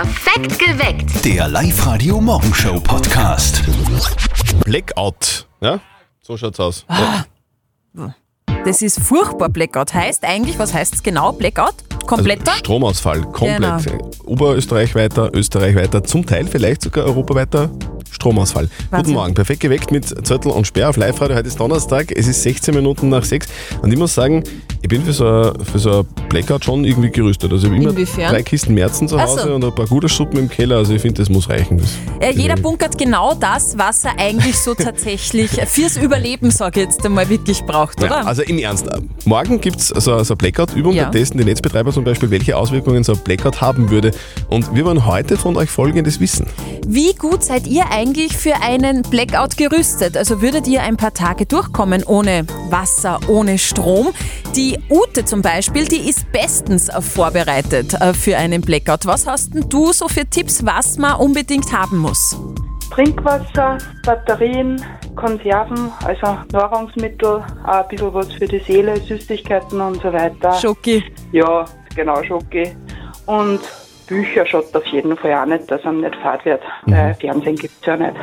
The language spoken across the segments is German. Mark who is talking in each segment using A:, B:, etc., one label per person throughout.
A: Perfekt geweckt.
B: Der Live-Radio Morgenshow Podcast.
C: Blackout. Ja, so schaut's aus.
D: Ah.
C: Ja.
D: Das ist furchtbar Blackout. Heißt eigentlich, was heißt es genau? Blackout? Kompletter?
C: Also Stromausfall, komplett.
D: Genau.
C: Oberösterreich weiter, Österreich weiter, zum Teil vielleicht sogar europaweiter Stromausfall. Guten
D: Wahnsinn.
C: Morgen, perfekt geweckt mit Zettel und Sperr auf Live-Radio. Heute ist Donnerstag, es ist 16 Minuten nach 6 und ich muss sagen, ich bin für so ein, für so ein Blackout schon irgendwie gerüstet. Also ich habe immer
D: Inwiefern?
C: drei Kisten Merzen zu Hause
D: so.
C: und ein paar Gulaschsuppen im Keller, also ich finde, das muss reichen. Das
D: Äh, jeder bunkert genau das, was er eigentlich so tatsächlich fürs Überleben, sage ich jetzt einmal, wirklich braucht, oder?
C: Ja, also im Ernst. Morgen gibt es so, so eine Blackout-Übung,
D: Ja.
C: da testen die Netzbetreiber zum Beispiel, welche Auswirkungen so ein Blackout haben würde. Und wir wollen heute von euch Folgendes wissen.
D: Wie gut seid ihr eigentlich für einen Blackout gerüstet? Also würdet ihr ein paar Tage durchkommen ohne Wasser, ohne Strom? Die Ute zum Beispiel, die ist bestens äh, vorbereitet äh, für einen Blackout. Was hast denn du so für Tipps, was man unbedingt haben muss?
E: Trinkwasser, Batterien, Konserven, also Nahrungsmittel, ein bisschen was für die Seele, Süßigkeiten und so weiter.
D: Schoki.
E: Ja, genau, Schoki. Und Bücher schaut auf jeden Fall auch nicht, dass einem nicht fad wird. Weil Fernsehen gibt's ja nicht.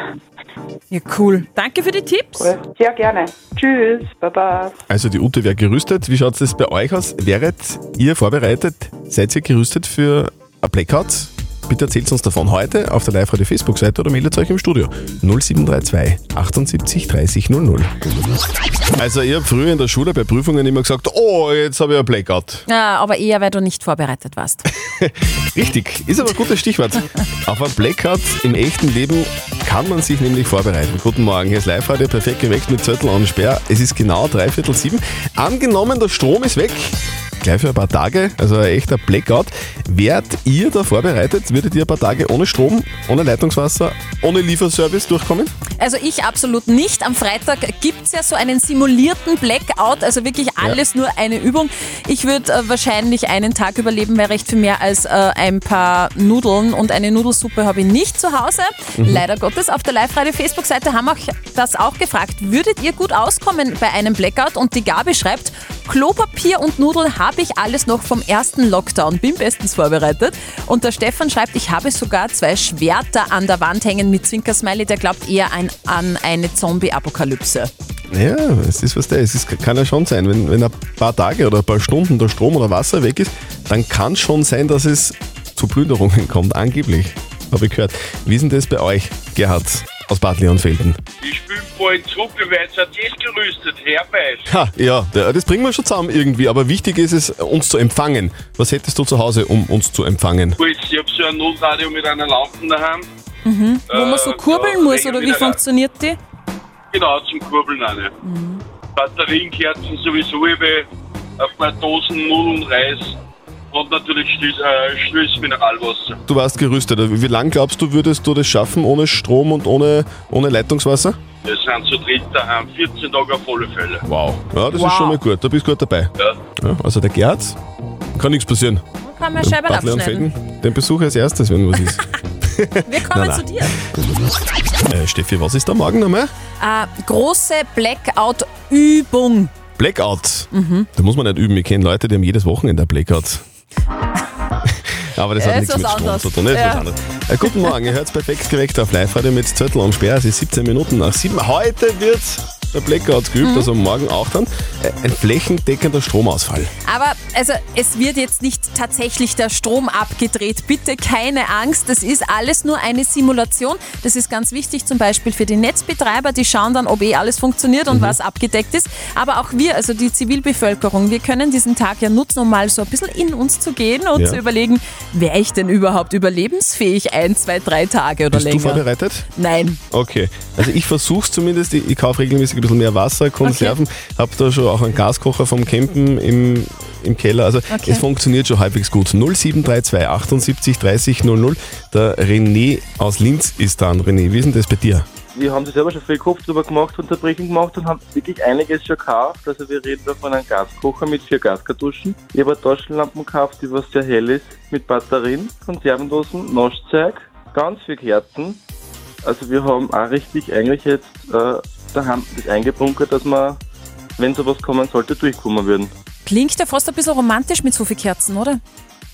D: Ja, cool. Danke für die Tipps.
E: Cool. Sehr gerne. Tschüss, Baba.
C: Also die Ute wäre gerüstet. Wie schaut es bei euch aus? Wäret ihr vorbereitet? Seid ihr gerüstet für ein Blackout? Bitte erzählt uns davon heute auf der Live-Radio Facebook-Seite oder meldet euch im Studio 0732 78 30 00. Also ich habe früher in der Schule bei Prüfungen immer gesagt, oh, jetzt habe ich ein Blackout.
D: Ja, aber eher, weil du nicht vorbereitet warst.
C: Richtig, ist aber ein gutes Stichwort. Auf ein Blackout im echten Leben kann man sich nämlich vorbereiten. Guten Morgen, hier ist Live-Radio, perfekt geweckt mit Zettel und Sperr. Es ist genau dreiviertel sieben. Angenommen, der Strom ist weg, gleich für ein paar Tage, also ein echter Blackout. Wärt ihr da vorbereitet? Würdet ihr ein paar Tage ohne Strom, ohne Leitungswasser, ohne Lieferservice durchkommen?
D: Also ich absolut nicht. Am Freitag gibt's ja so einen simulierten Blackout, also wirklich alles nur eine Übung. Ich würde äh, wahrscheinlich einen Tag überleben, wäre recht viel mehr als äh, ein paar Nudeln und eine Nudelsuppe habe ich nicht zu Hause. Leider Gottes. Auf der Live-Radio-Facebook-Seite haben wir das auch gefragt. Würdet ihr gut auskommen bei einem Blackout? Und die Gabi schreibt, Klopapier und Nudeln habe ich alles noch vom ersten Lockdown. Bin bestens vorbereitet. Und der Stefan schreibt, ich habe sogar zwei Schwerter an der Wand hängen mit Zwinkersmiley. Der glaubt eher ein, an eine Zombie-Apokalypse.
C: Ja, es ist was der. Es ist, kann ja schon sein, wenn, wenn ein paar Tage oder ein paar Stunden der Strom oder Wasser weg ist, dann kann schon sein, dass es zu Plünderungen kommt, angeblich. Habe ich gehört. Wie ist denn das bei euch, Gerhard aus Bad Leonfelden?
F: Ich spiele bald zurück, weil jetzt hat es gerüstet, herbei.
C: Ha, ja, das bringen wir schon zusammen irgendwie, aber wichtig ist es, uns zu empfangen. Was hättest du zu Hause, um uns zu empfangen?
F: Gut, ich habe so ein Notradio mit einer Lampe daheim.
D: Wo man so
F: Äh,
D: kurbeln
F: ja,
D: muss, oder wie funktioniert die?
F: Genau, zum Kurbeln eine. Batterienkerzen sowieso, ich habe ein paar Dosen Nudeln, Reis und natürlich Stills, äh, Mineralwasser.
C: Du warst gerüstet. Wie lange glaubst du, würdest du das schaffen ohne Strom und ohne, ohne Leitungswasser?
F: Wir sind zu dritt daheim, 14 Tage auf alle Fälle.
C: Wow. Ja, das
D: Wow.
C: ist schon mal gut. Da bist du gut dabei.
F: Ja.
C: Ja, also der Gerhard, kann nichts passieren.
D: Kann man Scheiben abschneiden.
C: Leonfelden, den besuche ich als erstes, wenn was ist.
D: Wir kommen
C: Na, na.
D: zu dir.
C: äh, Steffi, was ist da morgen nochmal?
D: Äh, große Blackout-Übung.
C: Blackout. Da muss man nicht üben. Ich kenne Leute, die haben jedes Wochenende ein Blackout. Aber das hat nichts mit Strom zu tun. Ist
D: Ja.
C: was anderes. Äh, guten Morgen, ihr hört perfekt geweckt auf Live-Radio mit Zettel und Sperr. Es ist 17 Minuten nach 7. Heute wird der Blackout geübt,
D: Mhm.
C: also morgen auch dann. Äh, ein flächendeckender Stromausfall.
D: Aber also es wird jetzt nicht tatsächlich der Strom abgedreht. Bitte keine Angst, das ist alles nur eine Simulation. Das ist ganz wichtig zum Beispiel für die Netzbetreiber, die schauen dann, ob eh alles funktioniert
C: Mhm.
D: und was abgedeckt ist. Aber auch wir, also die Zivilbevölkerung, wir können diesen Tag ja nutzen, um mal so ein bisschen in uns zu gehen und
C: Ja.
D: zu überlegen, wäre ich denn überhaupt überlebensfähig ein, zwei, drei Tage oder
C: Bist du
D: länger?
C: vorbereitet?
D: Nein.
C: Okay. Also ich versuche zumindest, ich, ich kaufe regelmäßig bisschen mehr Wasser, Konserven, habe da schon auch einen Gaskocher vom Campen im, im Keller. Also
D: Okay.
C: es funktioniert schon halbwegs gut. 0732 78 30 00. Der René aus Linz ist dran. René, wie ist denn das bei dir?
G: Wir haben sich selber schon viel Kopf drüber gemacht, Unterbrechung gemacht und haben wirklich einiges schon gekauft. Also wir reden da von einem Gaskocher mit vier Gaskartuschen. Ich habe eine Taschenlampen gekauft, die was sehr hell ist, mit Batterien, Konservendosen, Naschzeug, ganz viel Kerzen. Also wir haben auch richtig eigentlich jetzt äh, daheim das eingebunkert, dass wir, wenn sowas kommen sollte, durchkommen würden.
D: Klingt ja fast ein bisschen romantisch mit so viel Kerzen, oder?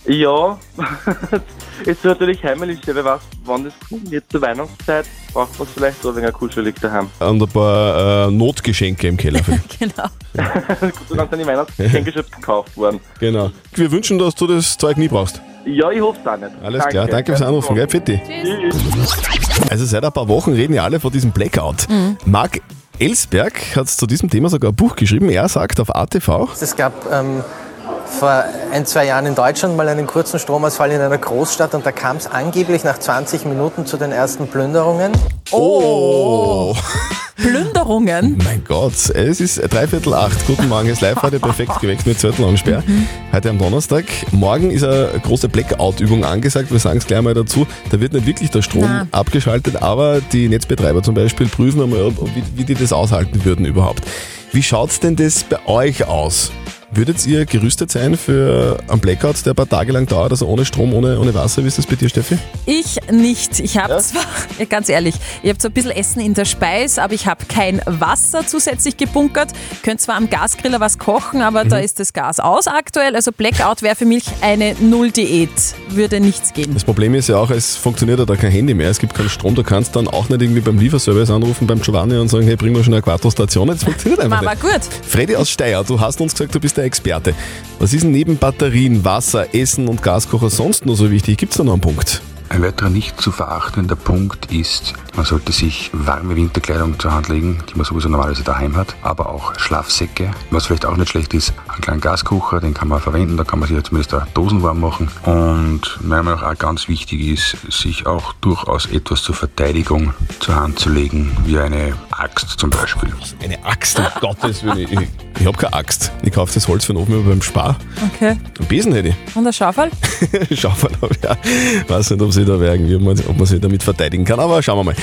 G: Ja, ist natürlich heimelig, wer weiß, wann das kommt. Jetzt zur Weihnachtszeit braucht man es vielleicht so ein wenig kuschelig daheim.
C: Und ein paar äh, Notgeschenke im Keller.
D: Genau.
G: Gott sei Dank sind die Weihnachtsgeschenke schon gekauft worden.
C: genau. Wir wünschen, dass du das Zeug nie brauchst.
G: Ja, ich hoffe es auch nicht.
C: Alles klar, danke fürs Anrufen, gell? Fitti. Also seit ein paar Wochen reden ja alle von diesem Blackout. Marc Ellsberg hat zu diesem Thema sogar ein Buch geschrieben. Er sagt auf ATV,
A: Es gab ähm, vor ein, zwei Jahren in Deutschland mal einen kurzen Stromausfall in einer Großstadt und da kam es angeblich nach 20 Minuten zu den ersten Plünderungen.
C: oh,
D: Plünderungen.
C: mein Gott, es ist dreiviertel acht. Guten Morgen, es ist live heute perfekt geweckt mit Zettel und Sperr. Heute am Donnerstag. Morgen ist eine große Blackout-Übung angesagt. Wir sagen es gleich mal dazu. Da wird nicht wirklich der Strom
D: Na.
C: abgeschaltet, aber die Netzbetreiber zum Beispiel prüfen einmal, wie, wie die das aushalten würden überhaupt. Wie schaut's denn das bei euch aus? Würdet ihr gerüstet sein für einen Blackout, der ein paar Tage lang dauert, also ohne Strom, ohne, ohne Wasser? Wie ist das bei dir, Steffi?
D: Ich nicht. Ich habe zwar, ja, ganz ehrlich, ich habe zwar ein bisschen Essen in der Speis, aber ich habe kein Wasser zusätzlich gebunkert. Könnt zwar am Gasgriller was kochen, aber da ist das Gas aus aktuell. Also Blackout wäre für mich eine Null-Diät. Würde nichts gehen.
C: Das Problem ist ja auch, es funktioniert ja da kein Handy mehr, es gibt keinen Strom, du kannst dann auch nicht irgendwie beim Lieferservice anrufen, beim Giovanni und sagen, hey, bring mir schon eine Quattro-Station. Das funktioniert einfach
D: Aber
C: nicht.
D: gut.
C: Freddy aus Steyr, du hast uns gesagt, du bist der Experte. Was ist neben Batterien, Wasser, Essen und Gaskocher sonst noch so wichtig? Gibt es da noch einen Punkt?
H: Ein weiterer nicht zu verachtender Punkt ist, man sollte sich warme Winterkleidung zur Hand legen, die man sowieso normalerweise daheim hat, aber auch Schlafsäcke. Was vielleicht auch nicht schlecht ist, einen kleinen Gaskocher, den kann man verwenden, da kann man sich ja zumindest da Dosen warm machen. Und meiner Meinung nach auch ganz wichtig ist, sich auch durchaus etwas zur Verteidigung zur Hand zu legen, wie eine Axt zum Beispiel.
C: Eine Axt, um Gottes Willen. Ich, ich habe keine Axt. Ich kaufe das Holz für den Ofen über beim Spar.
D: Okay.
C: Einen Besen hätte
D: Und der Schaufel?
C: ich. Schauen wir mal. Ja. Weiß nicht, ob sie da irgendwie, ob man, ob man sich damit verteidigen kann, aber schauen wir mal.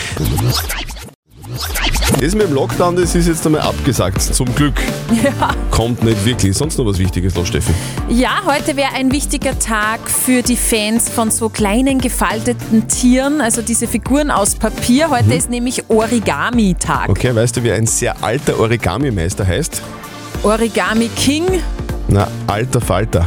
C: Das mit dem Lockdown, das ist jetzt einmal abgesagt. Zum Glück.
D: Ja.
C: Kommt nicht wirklich. Sonst noch was Wichtiges los, Steffi?
D: Ja, heute wäre ein wichtiger Tag für die Fans von so kleinen gefalteten Tieren, also diese Figuren aus Papier. Heute ist nämlich Origami-Tag.
C: Okay, weißt du, wie ein sehr alter Origami-Meister heißt?
D: Origami King.
C: Na, alter Falter.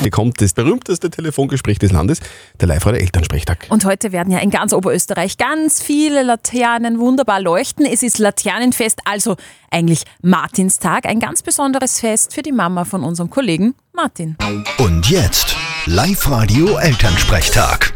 C: Hier kommt das berühmteste Telefongespräch des Landes, der Live-Radio Elternsprechtag.
D: Und heute werden ja in ganz Oberösterreich ganz viele Laternen wunderbar leuchten. Es ist Laternenfest, also eigentlich Martinstag, ein ganz besonderes Fest für die Mama von unserem Kollegen Martin.
B: Und jetzt Live-Radio Elternsprechtag.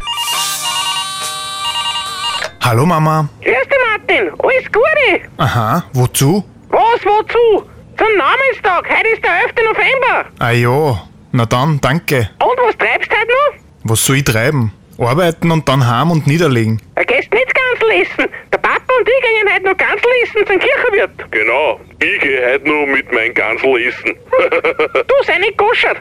I: Hallo Mama.
J: Grüß dich, Martin. Alles Gute.
I: Aha, wozu?
J: Was, wozu? Zum Namenstag. Heute ist der 11. November.
I: Ah ja, na dann, danke.
J: Und was treibst du heute noch?
I: Was soll ich treiben? Arbeiten und dann heim und niederlegen.
J: Er gehst nicht Gansel essen. Der Papa und ich gehen heute noch Gansel essen zum Kirchenwirt.
F: Genau, ich gehe heute nur mit meinem Gansel essen.
J: Du, sei nicht goschert.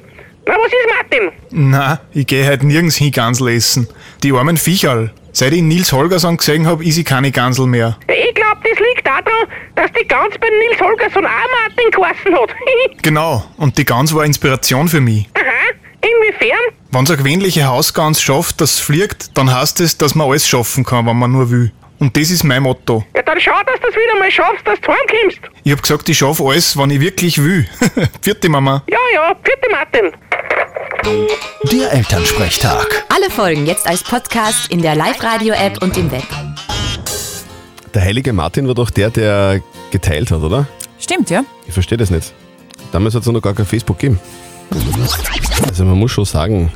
J: Na, was ist, Martin?
I: Na, ich geh halt nirgends hin Gansel essen. Die armen Viecherl. Seit ich Nils Holgersson gesehen hab, is ich keine Gansel mehr.
J: Ich glaub, das liegt daran, dass die Gans bei Nils Holgersson auch Martin geheißen hat.
I: Genau, und die Gans war Inspiration für mich.
J: Aha, inwiefern?
I: Wenn's eine gewöhnliche Hausgans schafft, dass fliegt, dann heißt es, dass man alles schaffen kann, wenn man nur will. Und das ist mein Motto.
J: Ja, dann schau, dass du es wieder mal schaffst, dass du heimkommst.
I: Ich hab gesagt, ich schaff alles, wann ich wirklich will. Vierte Mama.
J: Ja, ja, vierte Martin.
B: Der Elternsprechtag.
K: Alle Folgen jetzt als Podcast in der Live-Radio-App und im Web.
C: Der heilige Martin war doch der, der geteilt hat, oder?
D: Stimmt, ja?
C: Ich verstehe das nicht. Damals hat es noch gar kein Facebook gegeben. Also man muss schon sagen,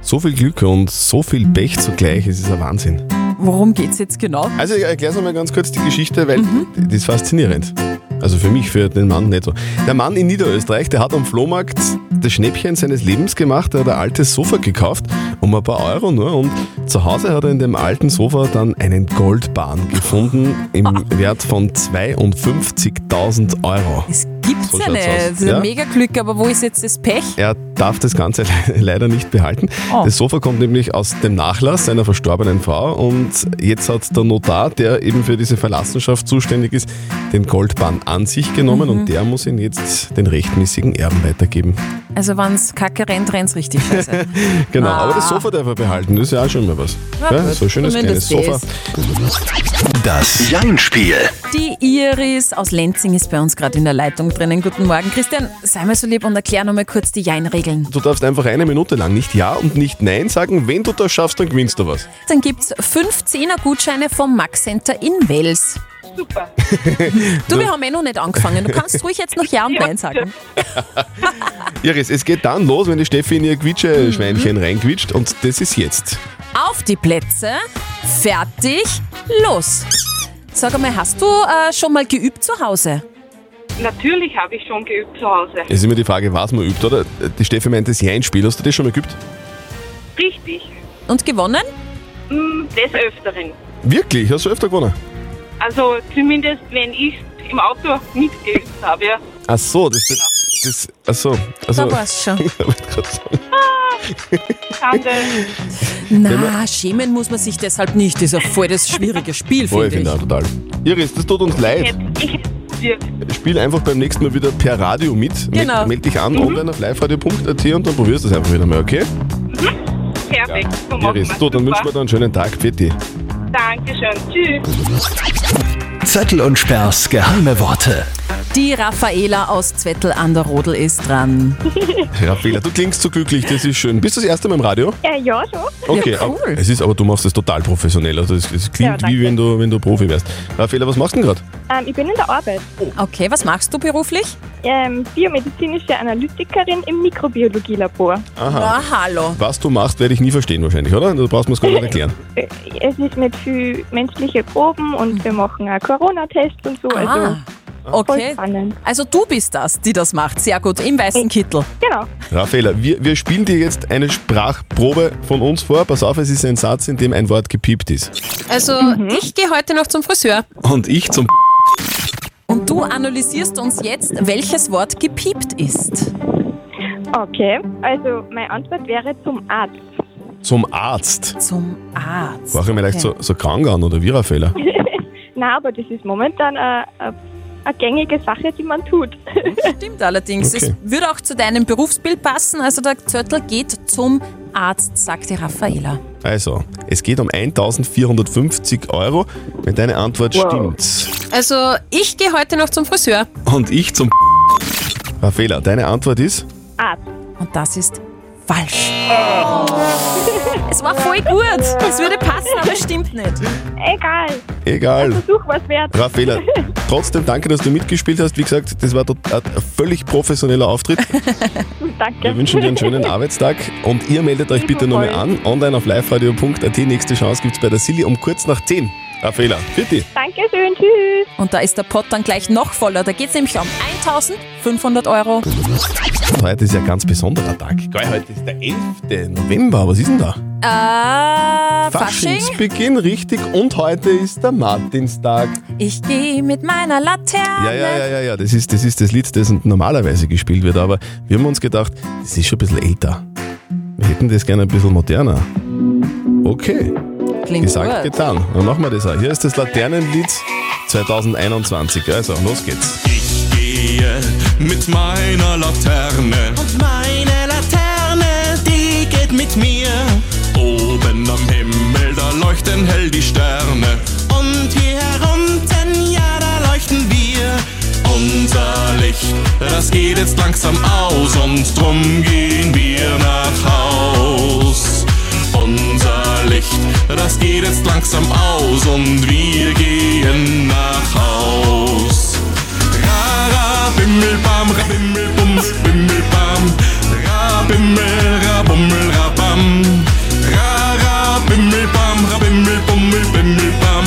C: so viel Glück und so viel Pech zugleich, es ist ein Wahnsinn.
D: Worum geht's jetzt genau?
C: Also ich erkläre mal ganz kurz die Geschichte, weil die ist faszinierend. Also für mich, für den Mann nicht so. Der Mann in Niederösterreich, der hat am Flohmarkt das Schnäppchen seines Lebens gemacht. Er hat ein altes Sofa gekauft, um ein paar Euro nur. Und zu Hause hat er in dem alten Sofa dann einen Goldbahn gefunden im Wert von 52.000 Euro.
D: Das gibt's
C: So
D: ja nicht.
C: aus.
D: Das ist
C: Ja.
D: ein mega Glück, aber wo ist jetzt das Pech?
C: Er darf das Ganze le- leider nicht behalten.
D: Oh.
C: Das Sofa kommt nämlich aus dem Nachlass seiner verstorbenen Frau und jetzt hat der Notar, der eben für diese Verlassenschaft zuständig ist, den Goldbahn an sich genommen
D: Mhm.
C: und der muss ihn jetzt den rechtmäßigen Erben weitergeben.
D: Also wenn's kacke rennt, rennt's richtig scheiße.
C: Genau,
D: Ah.
C: aber das Sofa darf er behalten, das ist ja auch schon mal was.
D: Ja,
C: Ja,
D: gut,
C: so ein schönes kleines Sofa.
B: Das Jein-Spiel.
D: Die Iris aus Lenzing ist bei uns gerade in der Leitung drinnen. Guten Morgen. Christian, sei mal so lieb und erklär nochmal kurz die Jein-Regeln.
C: Du darfst einfach eine Minute lang nicht Ja und nicht Nein sagen. Wenn du das schaffst, dann gewinnst du was.
D: Dann gibt's 15er Gutscheine vom Max Center in Wels.
E: Super.
D: Du, wir haben eh noch nicht angefangen. Du kannst ruhig jetzt noch Ja und Nein sagen.
C: Iris, es geht dann los, wenn die Steffi in ihr Quietsche-Schweinchen reinquitscht und das ist jetzt.
D: Auf die Plätze, fertig, los. Sag einmal, hast du äh, schon mal geübt zu Hause?
E: Natürlich habe ich schon geübt zu Hause.
C: Es ist immer die Frage, was man übt, oder? Die Steffi meint das Ja-Spiel. Hast du das schon mal geübt?
E: Richtig.
D: Und gewonnen?
E: Mm, Des Öfteren.
C: Wirklich? Hast du öfter gewonnen?
E: Also zumindest, wenn ich im Auto mitgeübt habe. Ja.
C: Ach so, das... das ach so, also,
D: Da war's schon.
C: Ich wollte gerade sagen.
E: Schande.
D: Na, schämen muss man sich deshalb nicht. Das ist ein voll das schwierige Spiel,
C: Voll, ich
D: finde
C: finde
D: ich.
C: auch total. Iris, das tut uns leid.
E: Ich hätte probiert.
C: Spiel einfach beim nächsten Mal wieder per Radio mit.
D: Genau.
C: Meld, meld dich an online auf liveradio.at und dann probierst du es einfach wieder mal, okay?
E: Perfekt. So machen
C: Iris,
E: wir's.
C: du, dann
E: Super.
C: wünschen wir dir einen schönen Tag. Pfiat
E: Dankeschön. Tschüss.
B: Zettel und Sperrs geheime Worte.
D: Die Raffaela aus Zwettel an der Rodel ist dran.
C: Raffaela, du klingst so glücklich, das ist schön. Bist du das erste Mal im Radio?
L: Äh, ja, schon.
C: Okay,
D: Ja, cool.
C: aber es ist aber du machst das total professionell. Also es, es klingt
L: Ja, danke.
C: wie wenn du, wenn du Profi wärst. Raffaela, was machst du denn gerade?
L: Ähm, ich bin in der Arbeit.
D: Okay, was machst du beruflich?
L: Ähm, biomedizinische Analytikerin im Mikrobiologielabor.
C: Aha.
D: Ah, hallo.
C: Was du machst, werde ich nie verstehen wahrscheinlich, oder? Du brauchst mir es gar nicht erklären.
L: Äh, Es ist mit viel menschliche Proben und wir machen auch Corona-Tests und so. Also
D: Ah, okay.
L: spannend.
D: Also du bist das, die das macht. Sehr gut, im weißen Kittel.
L: Genau.
C: Raffaela, wir, wir spielen dir jetzt eine Sprachprobe von uns vor. Pass auf, es ist ein Satz, in dem ein Wort gepiept ist.
D: Also ich gehe heute noch zum Friseur.
C: Und ich zum
D: Und du analysierst uns jetzt, welches Wort gepiept ist.
L: Okay, also meine Antwort wäre zum Arzt.
C: zum Arzt.
D: Zum Arzt.
C: War ich mir leicht
D: Okay.
C: so, so krank an oder wie, Raffaela?
L: Na, aber das ist momentan eine, eine, eine gängige Sache, die man tut.
D: Stimmt allerdings.
C: Okay.
D: Es würde auch zu deinem Berufsbild passen. Also der Zörtel geht zum Arzt, sagte Raffaela.
C: Also, es geht um 1450 Euro, wenn deine Antwort stimmt.
D: Also ich gehe heute noch zum Friseur.
C: Und ich zum Raffaela, deine Antwort ist?
L: Arzt.
D: Und das ist falsch. Es war voll gut. Es würde passen, aber es stimmt nicht.
L: Egal.
C: Egal.
L: Versuch was wert.
C: Raffaela, trotzdem danke, dass du mitgespielt hast. Wie gesagt, das war ein völlig professioneller Auftritt.
L: Danke.
C: Wir wünschen dir einen schönen Arbeitstag und ihr meldet euch bitte nochmal an. Online auf liveradio.at. Nächste Chance gibt es bei der Silly um kurz nach 10. Raffaela, bitte.
L: Dankeschön, tschüss.
D: Und da ist der Pott dann gleich noch voller. Da geht es nämlich um 1500 Euro.
C: Heute ist ja ein ganz besonderer Tag. Geil, heute ist der 11. November. Was ist denn da?
D: Äh, Fasching.
C: Faschingsbeginn, richtig. Und heute ist der Martinstag.
D: Ich gehe mit meiner Laterne.
C: Ja, ja, ja, ja, ja. Das ist, das ist das Lied, das normalerweise gespielt wird. Aber wir haben uns gedacht, das ist schon ein bisschen älter. Wir hätten das gerne ein bisschen moderner. Okay.
D: Klingt
C: Gesagt,
D: gut.
C: getan. Dann machen wir das auch. Hier ist das Laternenlied 2021. Also, los geht's.
M: Ich gehe mit meiner Laterne. Und meine Laterne, die geht mit mir. Oben am Himmel, da leuchten hell die Sterne. Und hier unten, ja, da leuchten wir. Unser Licht, das geht jetzt langsam aus. Und drum gehen wir langsam aus. Und wir gehen nach Haus. Ra, ra, bimmel, bam, ra, bimmel, bum, bimmel, bam. Ra, bimmel, ra, bummel, ra, bam. Ra, ra, bimmel, bam, ra, bimmel, bummel, bimmel, bam.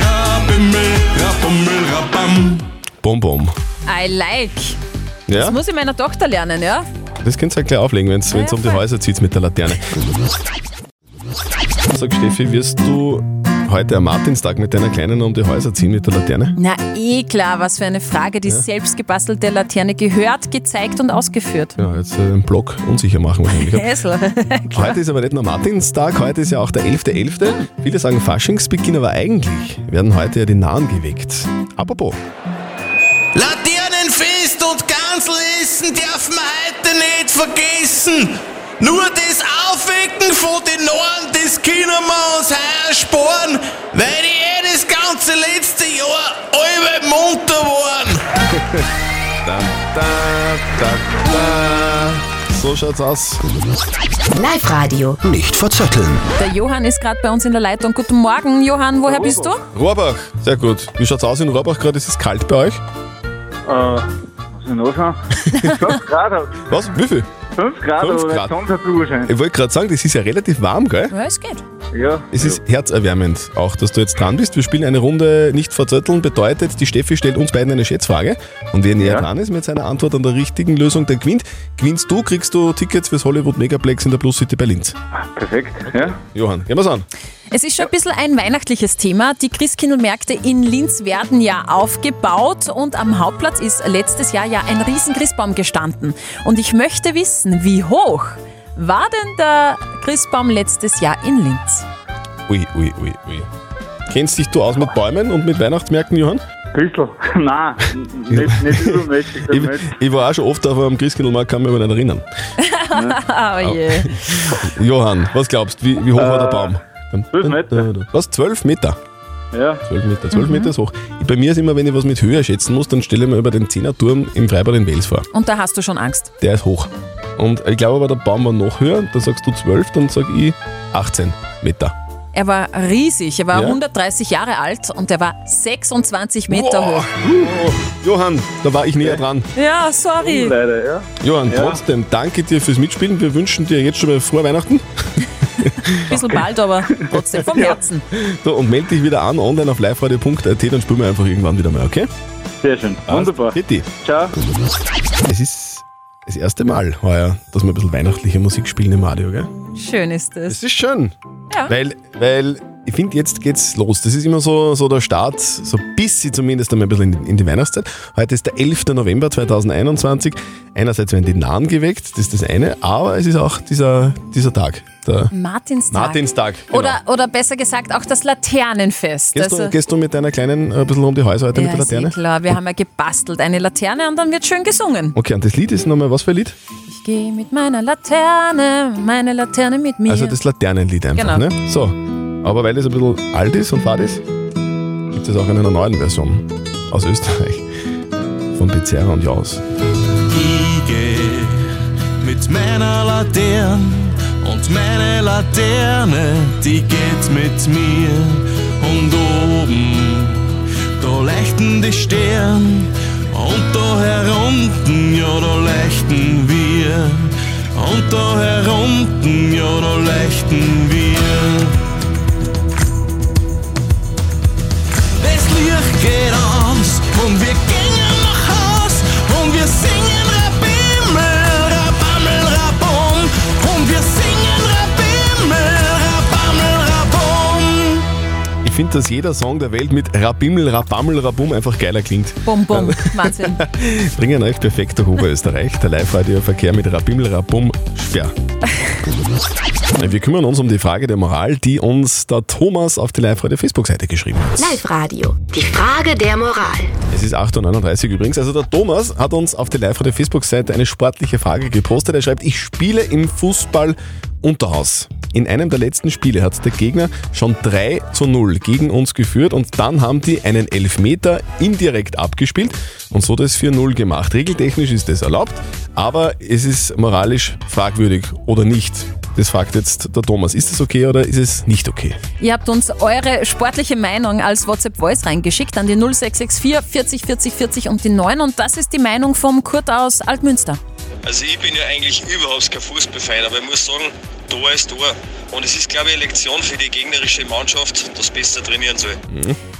M: Ra, bimmel, ra, bummel, ra, bam.
C: Bom, bom.
D: I like.
C: Ja?
D: Das muss ich meiner Tochter lernen, ja?
C: Das könnt ihr halt gleich auflegen, wenn es
D: Ja,
C: um die. Häuser zieht mit der Laterne. Sag Steffi, wirst du heute am Martinstag mit deiner Kleinen um die Häuser ziehen mit der Laterne?
D: Na eh klar, was für eine Frage. Die
C: Ja.
D: selbstgebastelte Laterne gehört, gezeigt und ausgeführt.
C: Ja, jetzt äh, den Blog unsicher machen wahrscheinlich.
D: Häsl.
C: Heute ist aber nicht nur Martinstag, heute ist ja auch der 11.11. Viele sagen Faschingsbeginn, aber eigentlich werden heute ja die Nahen geweckt. Apropos.
M: Laternenfest und Ganzelessen darf man heute nicht vergessen. Nur das Aufwecken von den Ohren, das können sparen, weil ich eh das ganze letzte Jahr alle munter waren.
C: Da, da, da, da. So schaut's aus.
K: Live-Radio.
B: Nicht verzetteln.
D: Der Johann ist gerade bei uns in der Leitung. Guten Morgen, Johann. Woher bist du?
C: Rohrbach, sehr gut. Wie schaut's aus in Rohrbach gerade? Ist es kalt bei euch?
G: Äh, was ist denn los? 5 Grad
C: Was? Wie viel?
G: 5 Grad,
C: Fünf
G: aber
C: Grad.
G: Wahrscheinlich.
C: Ich wollte gerade sagen, das ist ja relativ warm, gell?
D: Ja, es geht.
G: Ja.
C: Es ist herzerwärmend, auch dass du jetzt dran bist. Wir spielen eine Runde nicht verzötteln. Bedeutet, die Steffi stellt uns beiden eine Schätzfrage. Und wer näher
G: Ja.
C: dran ist mit seiner Antwort an der richtigen Lösung, der gewinnt. Gewinnst du, kriegst du Tickets fürs Hollywood Megaplex in der Plus City bei Linz.
G: Perfekt, ja.
C: Johann, gehen wir's an.
D: Es ist schon ein bisschen ein weihnachtliches Thema. Die Christkindlmärkte in Linz werden ja aufgebaut und am Hauptplatz ist letztes Jahr ja ein riesen Christbaum gestanden. Und ich möchte wissen, wie hoch war denn der Christbaum letztes Jahr in Linz?
C: Ui, ui, ui, ui. Kennst dich du aus mit Bäumen und mit Weihnachtsmärkten, Johann?
G: Bisschen. Nein, nicht, nicht übermächtig.
C: Ich, ich war auch schon oft auf einem Christkindlmarkt, kann mich aber nicht erinnern.
D: oh je.
C: Johann, was glaubst du, wie, wie hoch war der Baum?
G: 12 Meter.
C: Was? 12 Meter?
G: Ja.
C: 12 Meter, 12
D: Mhm.
C: Meter ist hoch. Bei mir ist immer, wenn ich was mit Höhe schätzen muss, dann stelle ich mir über den Zehnerturm im Freibad in Wels vor.
D: Und da hast du schon Angst.
C: Der ist hoch. Und ich glaube aber, der Baum war noch höher. Dann sagst du 12, dann sag ich 18 Meter.
D: Er war riesig, er war
C: Ja.
D: 130 Jahre alt und er war 26 Meter hoch.
C: Oh, Johann, da war ich näher dran.
D: Ja, sorry.
G: Leider, ja.
C: Johann,
G: Ja.
C: trotzdem danke dir fürs Mitspielen. Wir wünschen dir jetzt schon mal frohe Weihnachten.
D: Bisschen bald, aber trotzdem vom Herzen.
C: So, und melde dich wieder an online auf liveradio.at, dann spielen wir einfach irgendwann wieder mal, okay?
G: Sehr schön. Wunderbar.
C: Bitte.
G: Ciao.
C: Es ist das erste Mal heuer, dass wir ein bisschen weihnachtliche Musik spielen im Radio, gell?
D: Schön ist es.
C: Das ist schön.
D: Ja.
C: Weil, weil ich finde, jetzt geht's los. Das ist immer so, so der Start, so ein bisschen zumindest einmal ein bisschen in, in die Weihnachtszeit. Heute ist der 11. November 2021. Einerseits werden die Nahen geweckt, das ist das eine, aber es ist auch dieser, dieser Tag, der
D: Martinstag.
C: Martinstag. Genau.
D: Oder, oder besser gesagt auch das Laternenfest.
C: Gehst,
D: Also-
C: du, gehst du mit deiner Kleinen ein bisschen um die Häuser heute
D: ja,
C: mit der
D: ist eh
C: Laterne?
D: klar. Wir haben ja gebastelt eine Laterne und dann wird schön gesungen.
C: Okay, und das Lied ist nochmal was für ein Lied?
D: Ich gehe mit meiner Laterne, meine Laterne mit mir.
C: Also das Laternenlied einfach,
D: Genau.
C: ne? So. Aber weil es ein bisschen alt ist und fad ist, gibt es auch in einer neuen Version aus Österreich von Pizzerra und Jaus.
M: Ich geh mit meiner Laterne und meine Laterne, die geht mit mir. Und oben, da leuchten die Sterne und da herunten, ja, da leuchten wir. Und da herunten, ja, da leuchten wir.
C: Finde, dass jeder Song der Welt mit Rabimmel, Rabammel, Rabum einfach geiler klingt.
D: Bum, bum. Wahnsinn.
C: Bringen euch perfekt durch Oberösterreich. Der Live-Radio-Verkehr mit Rabimmel, Rabum, Sperr. Wir kümmern uns um die Frage der Moral, die uns der Thomas auf die Live-Radio-Facebook-Seite geschrieben hat.
K: Live-Radio. Die Frage der Moral.
C: Es ist 8.39 Uhr übrigens. Also der Thomas hat uns auf die Live-Radio-Facebook-Seite eine sportliche Frage gepostet. Er schreibt, ich spiele im Fußball Unterhaus. In einem der letzten Spiele hat der Gegner schon 3 zu 0 gegen uns geführt und dann haben die einen Elfmeter indirekt abgespielt und so das 4-0 gemacht. Regeltechnisch ist das erlaubt, aber es ist moralisch fragwürdig oder nicht. Das fragt jetzt der Thomas. Ist das okay oder ist es nicht okay?
D: Ihr habt uns eure sportliche Meinung als WhatsApp-Voice reingeschickt an die 0664 40 40 40 und die 9 und das ist die Meinung vom Kurt aus Altmünster.
N: Also ich bin ja eigentlich überhaupt kein Fußballfan, aber ich muss sagen, Tor ist Tor. Und es ist, glaube ich, eine Lektion für die gegnerische Mannschaft, dass besser trainieren soll.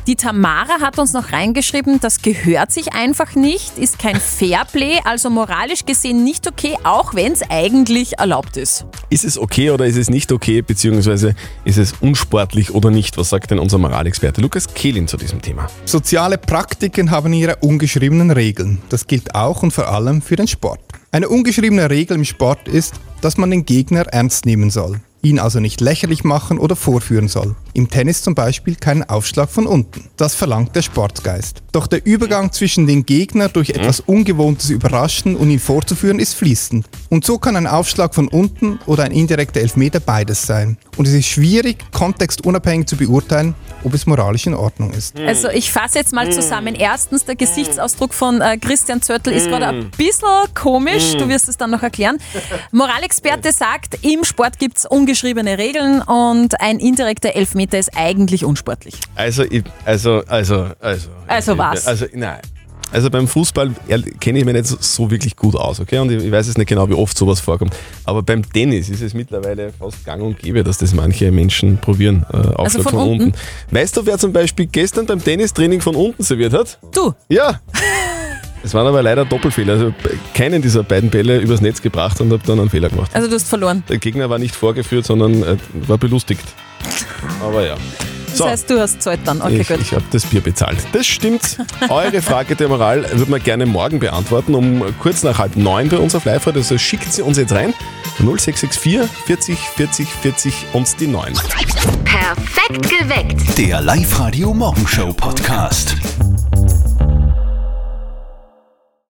D: Die Tamara hat uns noch reingeschrieben, das gehört sich einfach nicht, ist kein Fairplay, also moralisch gesehen nicht okay, auch wenn es eigentlich erlaubt ist.
C: Ist es okay oder ist es nicht okay, beziehungsweise ist es unsportlich oder nicht? Was sagt denn unser Moralexperte Lukas Kehlin zu diesem Thema?
O: Soziale Praktiken haben ihre ungeschriebenen Regeln. Das gilt auch und vor allem für den Sport. Eine ungeschriebene Regel im Sport ist, dass man den Gegner ernst nehmen soll. Ihn also nicht lächerlich machen oder vorführen soll. Im Tennis zum Beispiel keinen Aufschlag von unten. Das verlangt der Sportgeist. Doch der Übergang zwischen den Gegner durch etwas Ungewohntes überraschen und ihn vorzuführen ist fließend. Und so kann ein Aufschlag von unten oder ein indirekter Elfmeter beides sein. Und es ist schwierig, kontextunabhängig zu beurteilen, ob es moralisch in Ordnung ist.
D: Also ich fasse jetzt mal zusammen. Erstens, der Gesichtsausdruck von äh, Christian Zöttl ist gerade ein bisschen komisch. Du wirst es dann noch erklären. Moralexperte sagt, im Sport gibt es ungeschriebene Regeln und ein indirekter Elfmeter ist eigentlich unsportlich.
C: Also, ich, also, also, also.
D: Also was?
C: Also, nein. Also beim Fußball kenne ich mich nicht so, wirklich gut aus, okay? Und ich, ich weiß jetzt nicht genau, wie oft sowas vorkommt. Aber beim Tennis ist es mittlerweile fast gang und gäbe, dass das manche Menschen probieren, äh, Aufschlag
D: Also von
C: von, unten.
D: unten?
C: Weißt du, wer zum Beispiel gestern beim Tennistraining von unten serviert hat?
D: Du.
C: Ja. Es waren aber leider Doppelfehler. Also keinen dieser beiden Bälle übers Netz gebracht und habe dann einen Fehler gemacht.
D: Also du hast verloren.
C: Der Gegner war nicht vorgeführt, sondern äh, war belustigt. Aber ja.
D: Das heißt, du hast Zeit dann. Okay,
C: ich
D: gut.
C: ich habe das Bier bezahlt. Das stimmt. Eure Frage der Moral würden wir gerne morgen beantworten, um kurz nach halb neun bei uns auf live -Radio. Also schickt sie uns jetzt rein. 0664 40 40 40 und die 9.
K: Perfekt geweckt.
B: Der Live-Radio Morgenshow Podcast.